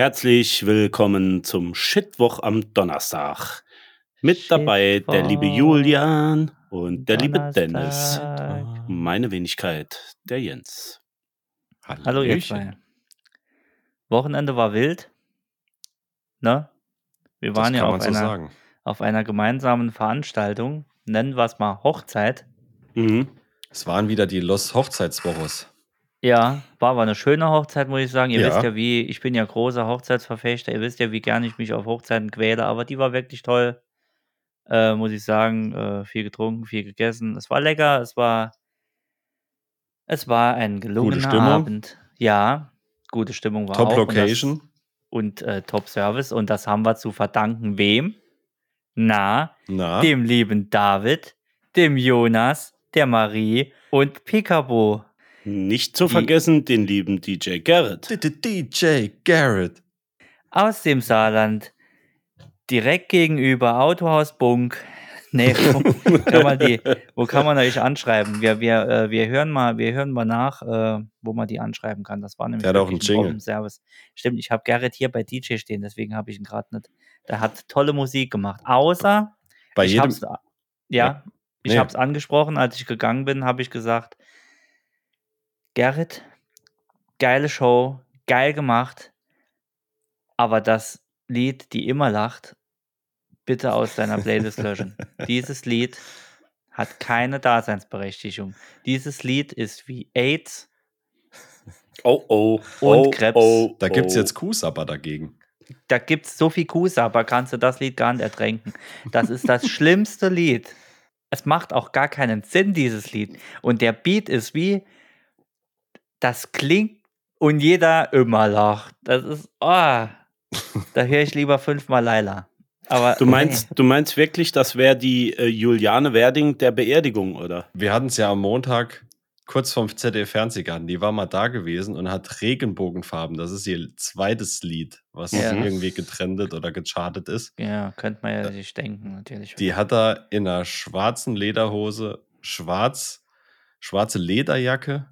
Herzlich willkommen zum Shitwoch am Donnerstag. Mit dabei der liebe Julian und der liebe Dennis. Donnerstag. Meine Wenigkeit, der Jens. Hallo ihr zwei. Wochenende war wild. Ne? Wir waren ja auf so einer, sagen. auf einer gemeinsamen Veranstaltung. Nennen wir es mal Hochzeit. Mhm. Es waren wieder die Los Hochzeitswochos. Ja, war aber eine schöne Hochzeit, muss ich sagen. Ihr wisst ja, wie, ich bin ja großer Hochzeitsverfechter. Ihr wisst ja, wie gern ich mich auf Hochzeiten quäle. Aber die war wirklich toll, äh, muss ich sagen. Äh, viel getrunken, viel gegessen. Es war lecker, es war, es war ein gelungener Stimmung. Abend. Ja, gute Stimmung war Top auch. Und das- Location. und äh, Top Service. Und das haben wir zu verdanken wem? Na, Na, dem lieben David, dem Jonas, der Marie und Picabo. Nicht zu Die- vergessen den lieben DJ Garrett. DJ Garrett. Aus dem Saarland, direkt gegenüber Autohaus Bunk. Nee, wo kann man, die, wo kann man euch anschreiben? Wir, wir, äh, wir, hören mal, wir hören mal nach, äh, wo man die anschreiben kann. Das war nämlich Der hat auch einen Jingle. Service. Stimmt, ich habe Gerrit hier bei DJ stehen, deswegen habe ich ihn gerade nicht. Der hat tolle Musik gemacht. Außer Bei ich jedem. hab's, ja, Ja. ich Nee. habe es angesprochen, als ich gegangen bin, habe ich gesagt, Gerrit, geile Show, geil gemacht, aber das Lied, die immer lacht, bitte aus deiner Playlist löschen. Dieses Lied hat keine Daseinsberechtigung. Dieses Lied ist wie AIDS. Oh oh. Und oh, Krebs. Oh, Da gibt es oh. jetzt Kuhsapper dagegen. Da gibt es so viel Kusa, aber kannst du das Lied gar nicht ertränken. Das ist das schlimmste Lied. Es macht auch gar keinen Sinn, dieses Lied. Und der Beat ist wie, das klingt und jeder immer lacht. Das ist, oh, da höre ich lieber fünfmal Laila. Aber Du meinst, du meinst wirklich, das wäre die äh, Juliane Werding der Beerdigung, oder? Wir hatten es ja am Montag kurz vom ZDF Fernsehgarten. Die war mal da gewesen und hat Regenbogenfarben. Das ist ihr zweites Lied, was Ja. irgendwie getrendet oder gechartet ist. ja, könnte man ja sich denken, natürlich. Die hat da in einer schwarzen Lederhose, schwarz, schwarze Lederjacke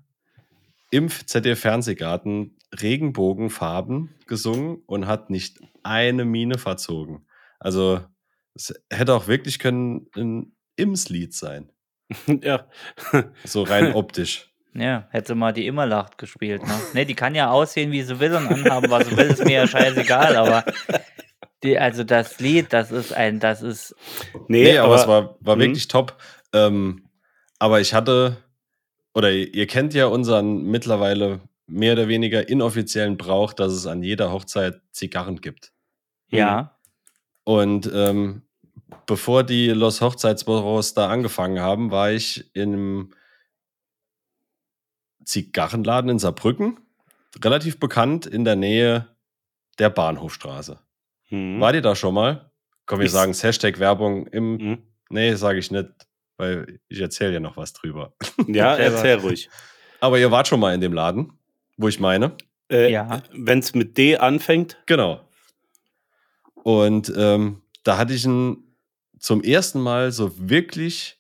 im ZDF Fernsehgarten Regenbogenfarben gesungen und hat nicht eine Mine verzogen. Also es hätte auch wirklich können ein Ims-Lied sein. ja. So rein optisch. Ja, hätte mal die immer lacht gespielt. Ne? ne, die kann ja aussehen, wie sie will und anhaben, was sie will, ist mir ja scheißegal, aber die, also das Lied, das ist ein, das ist, Nee, Nee, aber, es war, war Mhm. wirklich top. Ähm, aber ich hatte, oder ihr kennt ja unseren mittlerweile mehr oder weniger inoffiziellen Brauch, dass es an jeder Hochzeit Zigarren gibt. ja, Und ähm, bevor die Los Hochzeitsbüros da angefangen haben, war ich in einem Zigarrenladen in Saarbrücken, relativ bekannt in der Nähe der Bahnhofstraße. Mhm. War die da schon mal? Komm, wir Ich- sagen Hashtag Werbung im Mhm. Nee, sage ich nicht, weil ich erzähle ja noch was drüber. Ja, erzähl ruhig. Aber ihr wart schon mal in dem Laden, wo ich meine. Äh, Ja. Wenn es mit D anfängt, Genau. Und ähm, da hatte ich ein, zum ersten Mal so wirklich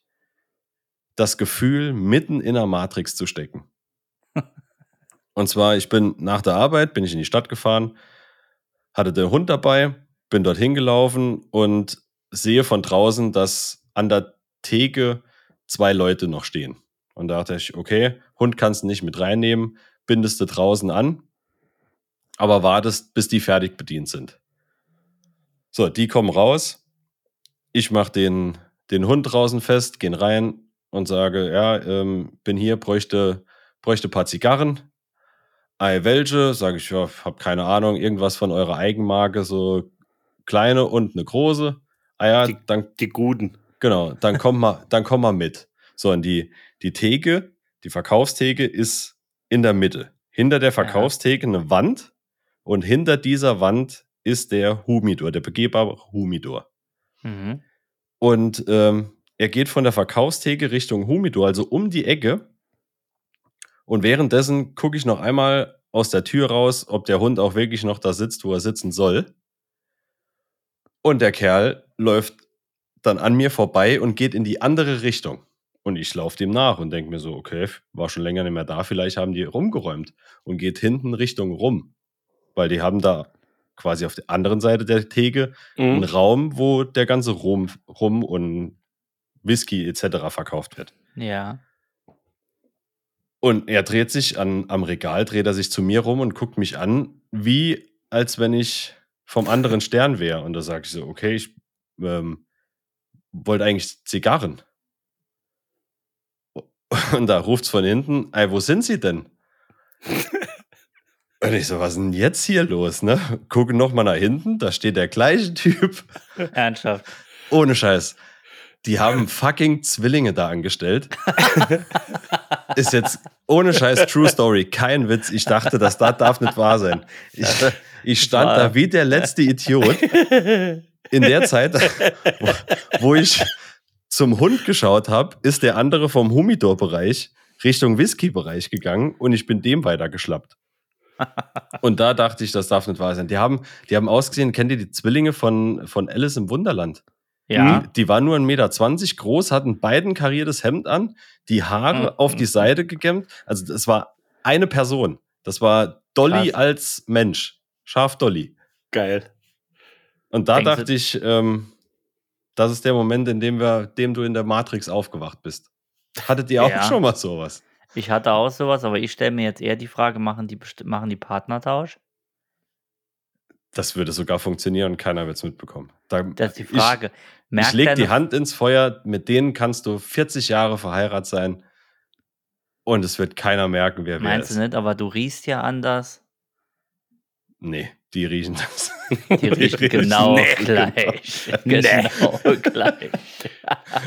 das Gefühl, mitten in der Matrix zu stecken. Und zwar, ich bin nach der Arbeit, bin ich in die Stadt gefahren, hatte den Hund dabei, bin dorthin gelaufen und sehe von draußen, dass an der Theke zwei Leute noch stehen. Und da dachte ich, okay, Hund kannst du nicht mit reinnehmen, bindest du draußen an, aber wartest, bis die fertig bedient sind. So, die kommen raus. Ich mache den, den Hund draußen fest, gehen rein und sage, ja, ähm, bin hier, bräuchte, bräuchte ein paar Zigarren. Ei, welche? Sage ich, ja, hab keine Ahnung, irgendwas von eurer Eigenmarke, so kleine und eine große. Ah ja, Die- dann, die Guten. Genau, dann komm mal, dann komm mal mit. So, und die, die Theke, die Verkaufstheke ist in der Mitte. Hinter der Verkaufstheke eine Wand und hinter dieser Wand ist der Humidor, der begehbare Humidor. mhm. Und ähm, er geht von der Verkaufstheke Richtung Humidor, also um die Ecke. Und währenddessen gucke ich noch einmal aus der Tür raus, ob der Hund auch wirklich noch da sitzt, wo er sitzen soll. Und der Kerl läuft dann an mir vorbei und geht in die andere Richtung. Und ich laufe dem nach und denke mir so, okay, war schon länger nicht mehr da, vielleicht haben die rumgeräumt und geht hinten Richtung rum. Weil die haben da quasi auf der anderen Seite der Theke Mhm. Raum, wo der ganze Rum, Rum und Whisky etc. verkauft wird. Ja. Und er dreht sich an, am Regal, dreht er sich zu mir rum und guckt mich an, wie als wenn ich vom anderen Stern wäre. Und da sage ich so, okay, ich ähm, wollte eigentlich Zigarren. Und da ruft's von hinten, ey, wo sind sie denn? Und ich so, was ist denn jetzt hier los, ne? Gucke nochmal nach hinten, da steht der gleiche Typ. Ernsthaft. Ohne Scheiß. Die haben fucking Zwillinge da angestellt. Ist jetzt ohne Scheiß True Story, kein Witz. Ich dachte, das da darf nicht wahr sein. Ich, ich stand da wie der letzte Idiot in der Zeit, wo, ich zum Hund geschaut habe, ist der andere vom Humidor-Bereich Richtung Whisky-Bereich gegangen und ich bin dem weitergeschlappt. Und da dachte ich, das darf nicht wahr sein. Die haben, die haben ausgesehen, kennt ihr die Zwillinge von, von Alice im Wunderland? Ja. Die, die waren nur 1,20 Meter groß, hatten beiden kariertes Hemd an, die Haare Mhm. auf die Seite gekämmt. Also das war eine Person. Das war Dolly Krass. als Mensch. Scharf Dolly. Geil. Und da Denkst dachte ich, ähm, das ist der Moment, in dem, wir, dem du in der Matrix aufgewacht bist. Hattet ihr auch Ja. schon mal sowas? Ich hatte auch sowas, aber ich stelle mir jetzt eher die Frage, machen die, machen die Partnertausch? Das würde sogar funktionieren und keiner wird es mitbekommen. Da, Das ist die ich- Frage. Ich, Merkt leg die Hand ins Feuer, mit denen kannst du 40 Jahre verheiratet sein und es wird keiner merken, wer wer Meinst ist. du nicht, aber du riechst ja anders. Nee, die riechen das. Die riechen genau Nee, gleich. Nee. Genau gleich.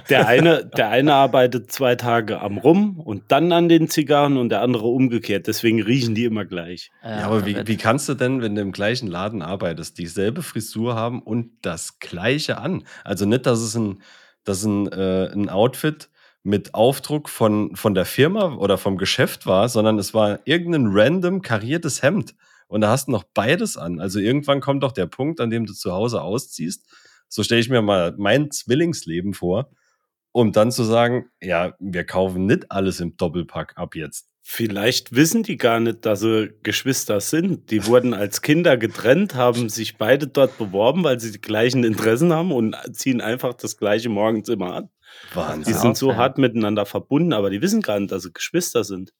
Der eine, der eine arbeitet zwei Tage am Rum und dann an den Zigarren und der andere umgekehrt. Deswegen riechen die immer gleich. Ja, aber wie, wie kannst du denn, wenn du im gleichen Laden arbeitest, dieselbe Frisur haben und das gleiche an? Also nicht, dass es ein, dass ein, äh, ein Outfit mit Aufdruck von, von der Firma oder vom Geschäft war, sondern es war irgendein random kariertes Hemd. Und da hast du noch beides an. Also irgendwann kommt doch der Punkt, an dem du zu Hause ausziehst. So stelle ich mir mal mein Zwillingsleben vor, um dann zu sagen, ja, wir kaufen nicht alles im Doppelpack ab jetzt. Vielleicht wissen die gar nicht, dass sie Geschwister sind. Die wurden als Kinder getrennt, haben sich beide dort beworben, weil sie die gleichen Interessen haben und ziehen einfach das gleiche morgens immer an. Die Wahnsinn. Ja. sind so hart miteinander verbunden, aber die wissen gar nicht, dass sie Geschwister sind.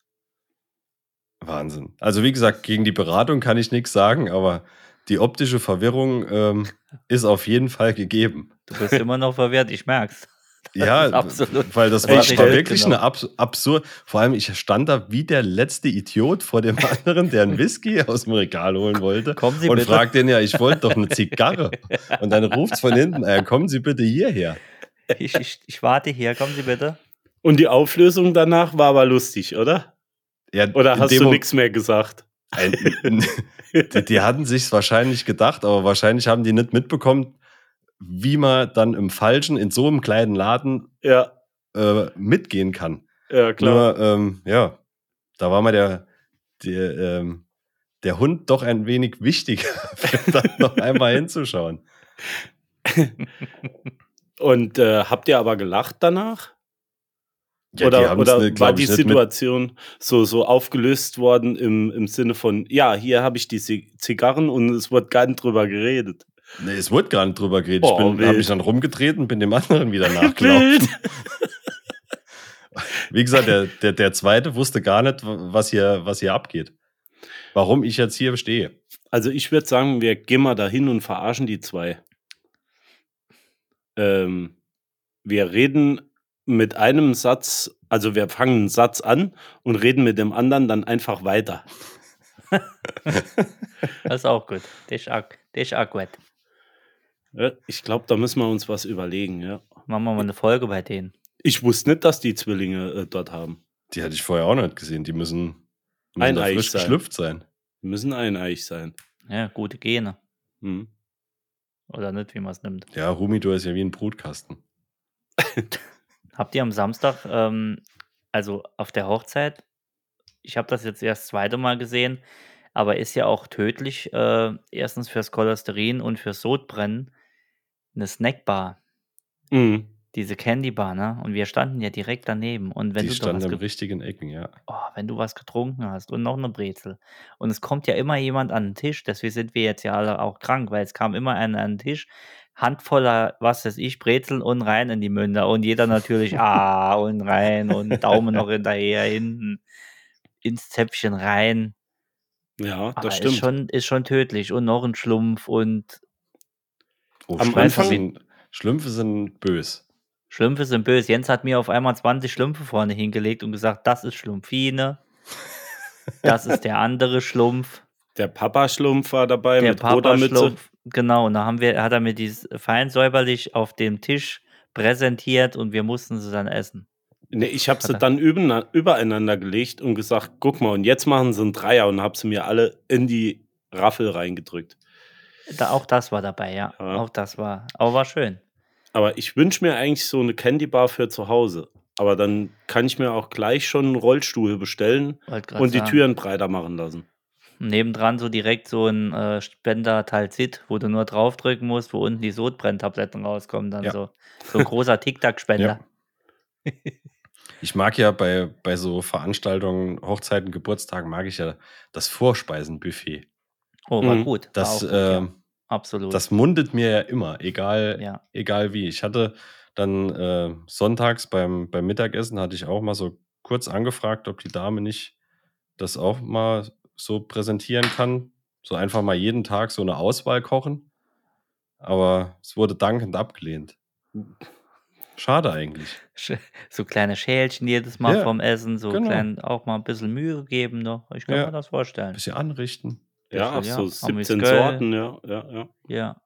Wahnsinn. Also wie gesagt, gegen die Beratung kann ich nichts sagen, aber die optische Verwirrung ähm, ist auf jeden Fall gegeben. Du bist immer noch verwirrt, ich merk's. Das ja, absolut. weil das war, war wirklich genau. eine abs absurd. Vor allem, ich stand da wie der letzte Idiot vor dem anderen, der einen Whisky aus dem Regal holen wollte. Kommen Sie und bitte. fragt den ja, ich wollte doch eine Zigarre. Und dann ruft's von hinten, äh, kommen Sie bitte hierher. Ich, ich, ich warte hier, kommen Sie bitte. Und die Auflösung danach war aber lustig, oder? Ja, Oder hast du nichts mehr gesagt? Die, die hatten sich's wahrscheinlich gedacht, aber wahrscheinlich haben die nicht mitbekommen, wie man dann im Falschen in so einem kleinen Laden Ja, äh, mitgehen kann. ja klar. Nur, ähm, ja, da war mal der, der, ähm, der Hund doch ein wenig wichtiger, da noch einmal hinzuschauen. Und äh, habt ihr aber gelacht danach? Ja, oder oder nicht, war die Situation so, so aufgelöst worden im, im Sinne von, ja, hier habe ich die Zi- Zigarren und es wird gar nicht drüber geredet. Nee, es wurde gar nicht drüber geredet. Oh, ich bin, wild. habe mich dann rumgedreht und bin dem anderen wieder nachgelaufen. Wie gesagt, der, der, der zweite wusste gar nicht, was hier, was hier abgeht. Warum ich jetzt hier stehe. Also ich würde sagen, wir gehen mal dahin und verarschen die zwei. Ähm, wir reden mit einem Satz, also wir fangen einen Satz an und reden mit dem anderen dann einfach weiter. Das ist auch gut. Das ist auch, das ist auch gut. Ja, ich glaube, da müssen wir uns was überlegen. Ja. Machen wir mal eine Folge bei denen. Ich wusste nicht, dass die Zwillinge äh, dort haben. Die hatte ich vorher auch nicht gesehen. Die müssen, müssen Eineich frisch sein. geschlüpft sein. Die müssen eineich sein. Ja, gute Gene. Hm. Oder nicht, wie man es nimmt. Ja, Humidor ist ja wie ein Brutkasten. Habt ihr am Samstag, ähm, also auf der Hochzeit, ich habe das jetzt erst das zweite Mal gesehen, aber ist ja auch tödlich, äh, erstens fürs Cholesterin und fürs Sodbrennen, eine Snackbar. Mhm. Diese Candy Bar, ne? Und wir standen ja direkt daneben. Und wenn Die du standen im ge richtigen Ecken, ja. oh, wenn du was getrunken hast und noch eine Brezel und es kommt ja immer jemand an den Tisch, deswegen sind wir jetzt ja alle auch krank, weil es kam immer einer an den Tisch, handvoller, was weiß ich, Brezeln und rein in die Münder und jeder natürlich, ah, und rein und Daumen noch hinterher, hinten ins Zäpfchen rein. Ja, das ist stimmt. schon ist schon tödlich und noch ein Schlumpf und Oh, Am Schlümpfe, Anfang- sind, Schlümpfe sind bös. Schlümpfe sind böse. Jens hat mir auf einmal 20 Schlümpfe vorne hingelegt und gesagt, das ist Schlumpfine. Das ist der andere Schlumpf. Der Papa-Schlumpf war dabei der mit roter Mütze. Genau, und da haben wir, hat er mir dieses fein säuberlich auf dem Tisch präsentiert und wir mussten sie dann essen. Nee, ich habe sie dann üben, übereinander gelegt und gesagt, guck mal, und jetzt machen sie einen Dreier und habe sie mir alle in die Raffel reingedrückt. Da, auch das war dabei, ja. Ja. Auch das war, aber war schön. Aber ich wünsche mir eigentlich so eine Candy Bar für zu Hause. Aber dann kann ich mir auch gleich schon einen Rollstuhl bestellen und die sagen. Türen breiter machen lassen. Nebendran so direkt so ein äh, Spender Talzit, wo du nur draufdrücken musst, wo unten die Sodbrenntabletten rauskommen. Dann Ja. so, so ein großer Tic-Tac-Spender. Ich mag ja bei, bei so Veranstaltungen, Hochzeiten, Geburtstagen, mag ich ja das Vorspeisenbuffet. Oh, war Mhm. gut. War Das, gut, ja. ähm, Absolut. das mundet mir ja immer, egal, ja. egal wie. Ich hatte dann äh, sonntags beim, beim Mittagessen, hatte ich auch mal so kurz angefragt, ob die Dame nicht das auch mal so präsentieren kann. So einfach mal jeden Tag so eine Auswahl kochen. Aber es wurde dankend abgelehnt. Schade eigentlich. So kleine Schälchen jedes Mal Ja, vom Essen, so genau. klein auch mal ein bisschen Mühe geben noch. Ich kann Ja. mir das vorstellen. Bisschen anrichten. Ja, Bisschen, so ja. 17 Amüsgöl. Sorten, ja, ja, ja. Ja.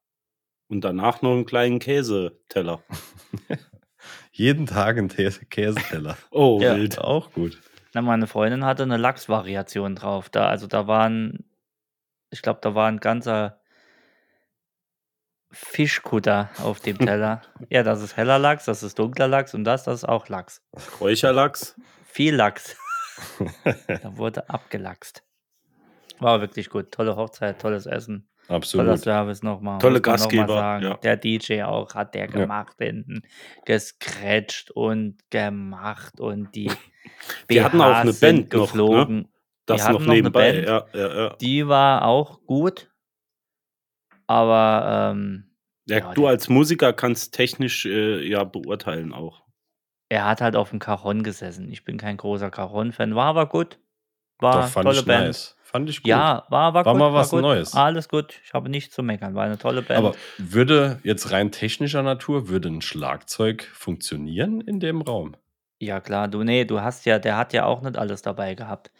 Und danach noch einen kleinen Käseteller. Jeden Tag ein Tä- Käseteller. Oh, Ja. wild. Auch gut. Na, meine Freundin hatte eine Lachsvariation drauf. Da, also da waren, ich glaube, da war ein ganzer Fischkutter auf dem Teller. ja, das ist heller Lachs, das ist dunkler Lachs und das, das ist auch Lachs. Räucherlachs. Viel Lachs. da wurde abgelachst. War wirklich gut. Tolle Hochzeit, tolles Essen. Toller Absolut. Service nochmal. Tolle muss man noch mal Gastgeber, sagen. ja. Der DJ auch hat der Ja. gemacht hinten. Gescratcht und gemacht und die Die hatten auch eine Band noch, ne? geflogen. Das hatten noch noch eine nebenbei. Band. Ja, ja, ja. Die war auch gut. Aber ähm, ja, Ja, du als Musiker kannst technisch äh, ja beurteilen auch. er hat halt auf dem Cajon gesessen. Ich bin kein großer Cajon-Fan. War aber gut. War Doch, fand tolle ich Band. nice. Fand ich gut. Ja, war, war, War gut. mal was war gut. Neues. Alles gut. Ich habe nichts zu meckern. War eine tolle Band. Aber würde jetzt rein technischer Natur, würde ein Schlagzeug funktionieren in dem Raum? Ja, klar, du, nee, du hast ja, der hat ja auch nicht alles dabei gehabt.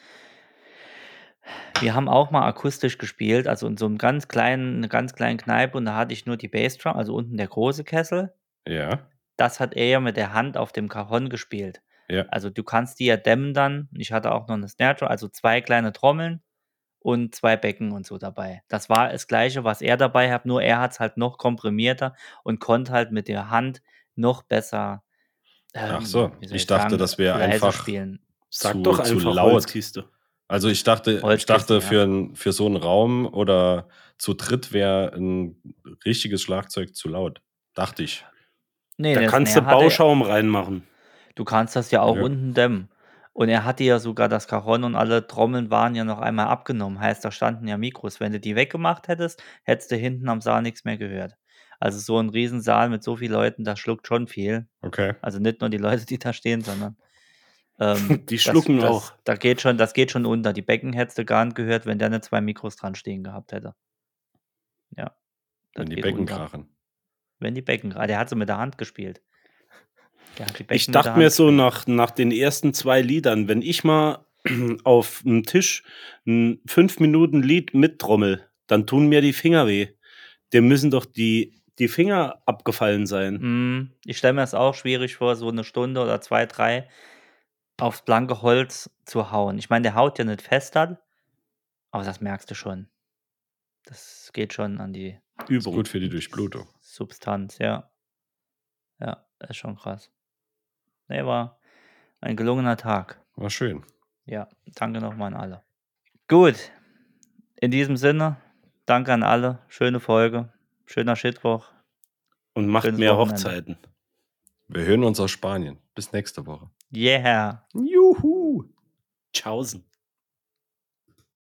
Wir haben auch mal akustisch gespielt, also in so einem ganz kleinen, eine ganz kleinen Kneipe und da hatte ich nur die Bassdrum, also unten der große Kessel. Ja. Das hat er ja mit der Hand auf dem Cajon gespielt. Ja. Also du kannst die ja dämmen dann. Ich hatte auch noch eine Snare Drum, also zwei kleine Trommeln und zwei Becken und so dabei. Das war das gleiche, was er dabei hat, nur er hat es halt noch komprimierter und konnte halt mit der Hand noch besser. Ach ähm, so, wie soll ich dachte, das wäre leise einfach spielen. Sag Zu- doch zu einfach laut. Holzkiste. Also ich dachte, ich dachte ja. für, ein, für so einen Raum oder zu dritt wäre ein richtiges Schlagzeug zu laut. Dachte ich. Nee, Da kannst du Bauschaum reinmachen. Du kannst das ja auch Ja. unten dämmen. Und er hatte ja sogar das Cajon und alle Trommeln waren ja noch einmal abgenommen. Heißt, da standen ja Mikros. Wenn du die weggemacht hättest, hättest du hinten am Saal nichts mehr gehört. Also so ein Riesensaal mit so vielen Leuten, das schluckt schon viel. Okay. Also nicht nur die Leute, die da stehen, sondern ähm, Die schlucken das, auch. Das, da geht schon, das geht schon unter. Die Becken hättest du gar nicht gehört, wenn der nicht zwei Mikros dran stehen gehabt hätte. Ja. Wenn die Becken unter. krachen. Wenn die Becken, ah, der hat so mit der Hand gespielt. Ich dachte mir so nach, nach den ersten zwei Liedern, wenn ich mal auf dem Tisch ein fünf Minuten Lied mittrommel, dann tun mir die Finger weh. Dem müssen doch die, die Finger abgefallen sein. Mm, Ich stelle mir das auch schwierig vor, so eine Stunde oder zwei, drei aufs blanke Holz zu hauen. Ich meine, der haut ja nicht fest an, aber das merkst du schon. Das geht schon an die Ist Übung. gut für die Durchblutung. Substanz, ja. Ja, ist schon krass. Nee, war ein gelungener Tag. War schön. Ja, danke nochmal an alle. Gut, in diesem Sinne, danke an alle. Schöne Folge, schöner Shitwoch. Und macht Schönes mehr Wochenende. Hochzeiten. Wir hören uns aus Spanien. Bis nächste Woche. Yeah. Juhu. Tschaußen.